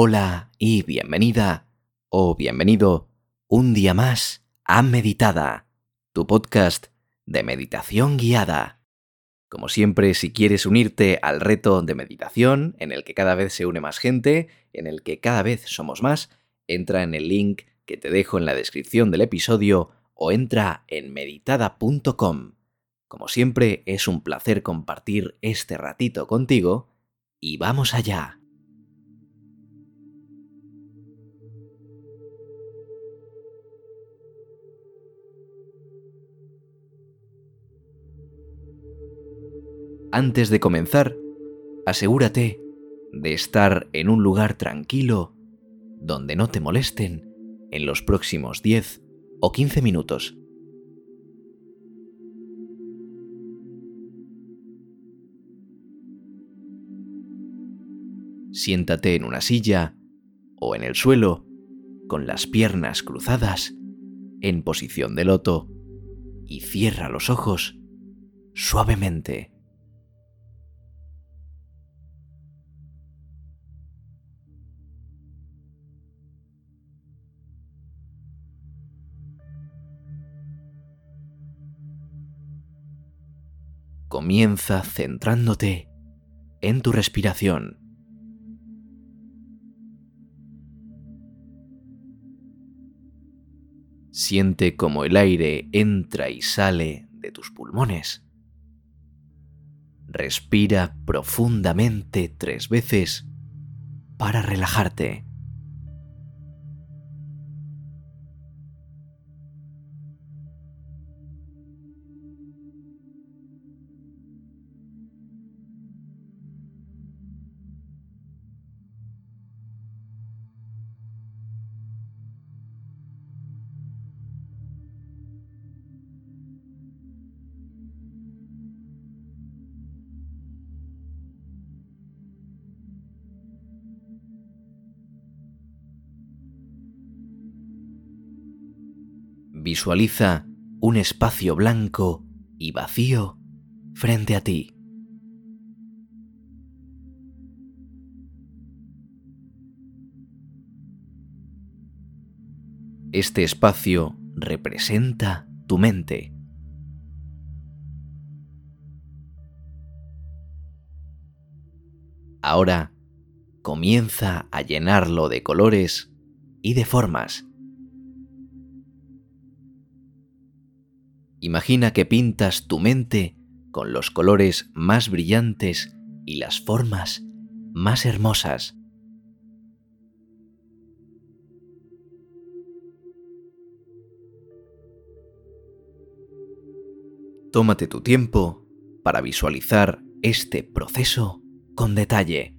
Hola y bienvenida o bienvenido un día más a Meditada, tu podcast de meditación guiada. Como siempre, si quieres unirte al reto de meditación, en el que cada vez se une más gente, en el que cada vez somos más, entra en el link que te dejo en la descripción del episodio o entra en meditada.com. Como siempre, es un placer compartir este ratito contigo y vamos allá. Antes de comenzar, asegúrate de estar en un lugar tranquilo donde no te molesten en los próximos 10 o 15 minutos. Siéntate en una silla o en el suelo con las piernas cruzadas en posición de loto y cierra los ojos suavemente. Comienza centrándote en tu respiración. Siente cómo el aire entra y sale de tus pulmones. Respira profundamente tres veces para relajarte. Visualiza un espacio blanco y vacío frente a ti. Este espacio representa tu mente. Ahora comienza a llenarlo de colores y de formas. Imagina que pintas tu mente con los colores más brillantes y las formas más hermosas. Tómate tu tiempo para visualizar este proceso con detalle.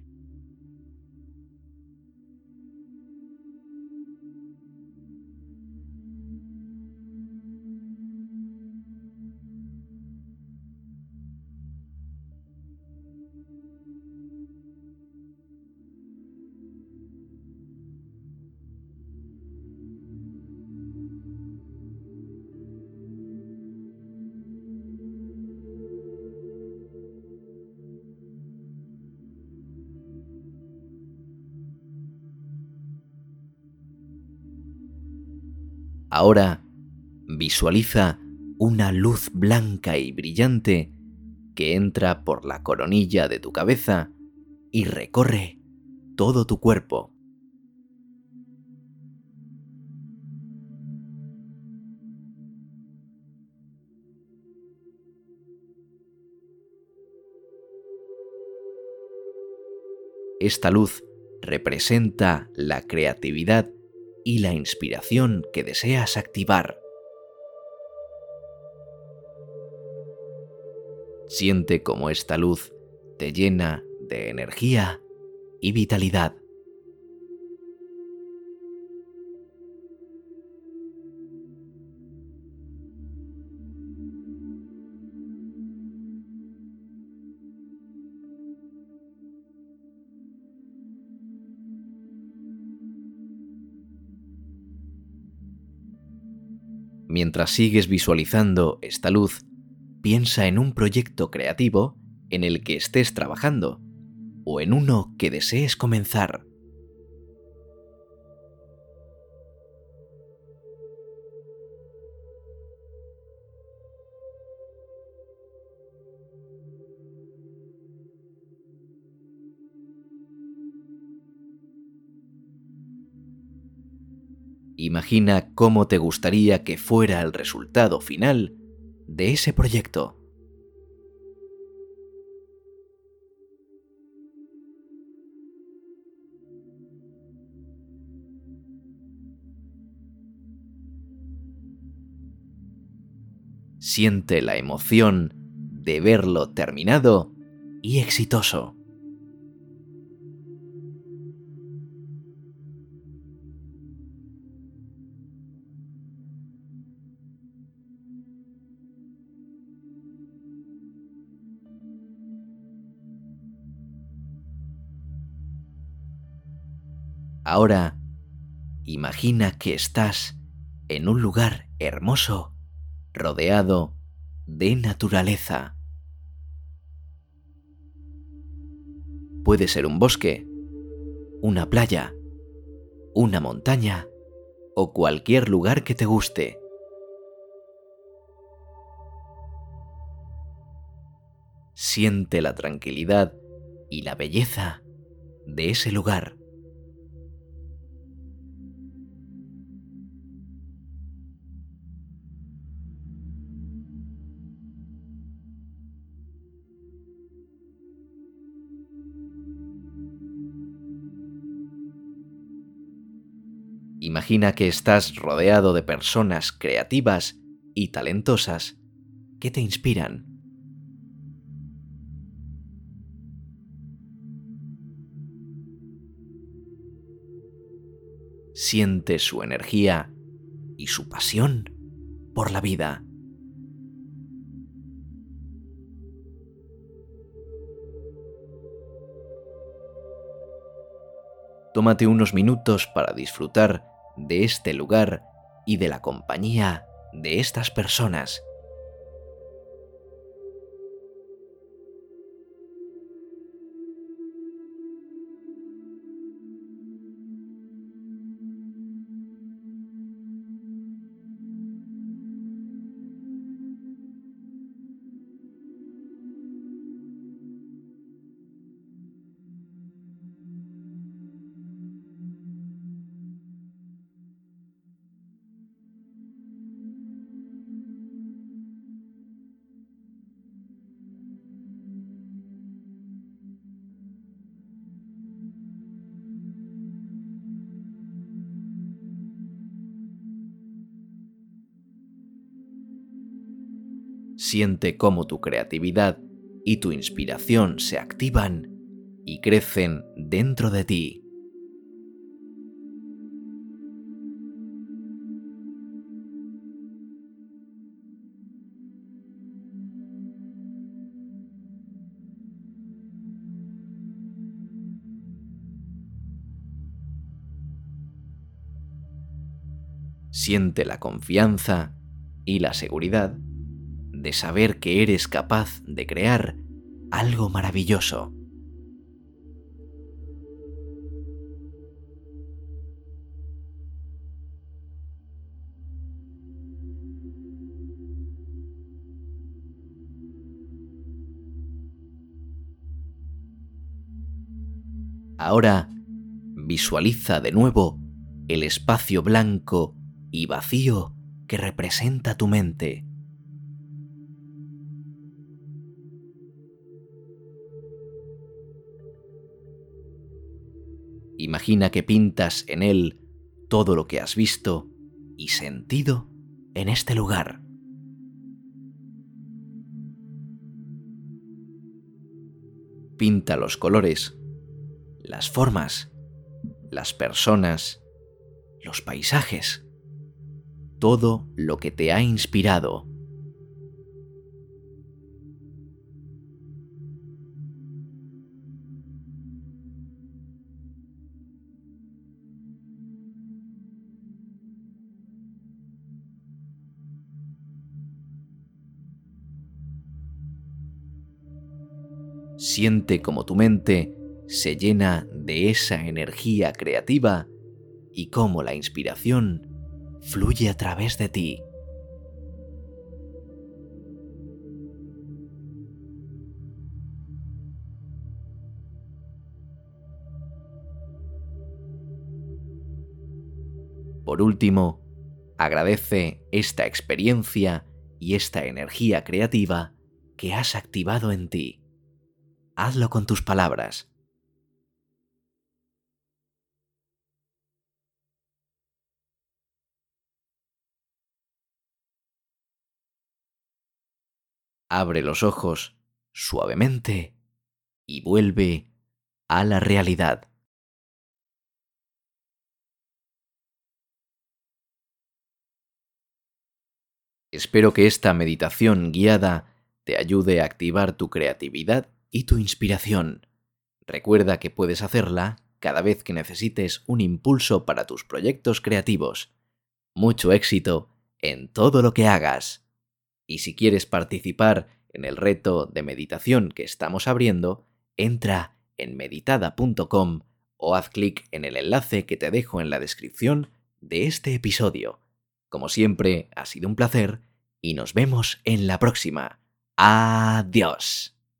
Ahora visualiza una luz blanca y brillante que entra por la coronilla de tu cabeza y recorre todo tu cuerpo. Esta luz representa la creatividad y la inspiración que deseas activar. Siente cómo esta luz te llena de energía y vitalidad. Mientras sigues visualizando esta luz, piensa en un proyecto creativo en el que estés trabajando o en uno que desees comenzar. Imagina cómo te gustaría que fuera el resultado final de ese proyecto. Siente la emoción de verlo terminado y exitoso. Ahora, imagina que estás en un lugar hermoso, rodeado de naturaleza. Puede ser un bosque, una playa, una montaña o cualquier lugar que te guste. Siente la tranquilidad y la belleza de ese lugar. Imagina que estás rodeado de personas creativas y talentosas que te inspiran. Siente su energía y su pasión por la vida. Tómate unos minutos para disfrutar de este lugar y de la compañía de estas personas. Siente cómo tu creatividad y tu inspiración se activan y crecen dentro de ti. Siente la confianza y la seguridad de saber que eres capaz de crear algo maravilloso. Ahora visualiza de nuevo el espacio blanco y vacío que representa tu mente. Imagina que pintas en él todo lo que has visto y sentido en este lugar. Pinta los colores, las formas, las personas, los paisajes, todo lo que te ha inspirado Siente como tu mente se llena de esa energía creativa y cómo la inspiración fluye a través de ti. Por último, agradece esta experiencia y esta energía creativa que has activado en ti. Hazlo con tus palabras. Abre los ojos suavemente y vuelve a la realidad. Espero que esta meditación guiada te ayude a activar tu creatividad y tu inspiración. Recuerda que puedes hacerla cada vez que necesites un impulso para tus proyectos creativos. Mucho éxito en todo lo que hagas. Y si quieres participar en el reto de meditación que estamos abriendo, entra en meditada.com o haz clic en el enlace que te dejo en la descripción de este episodio. Como siempre, ha sido un placer y nos vemos en la próxima. Adiós.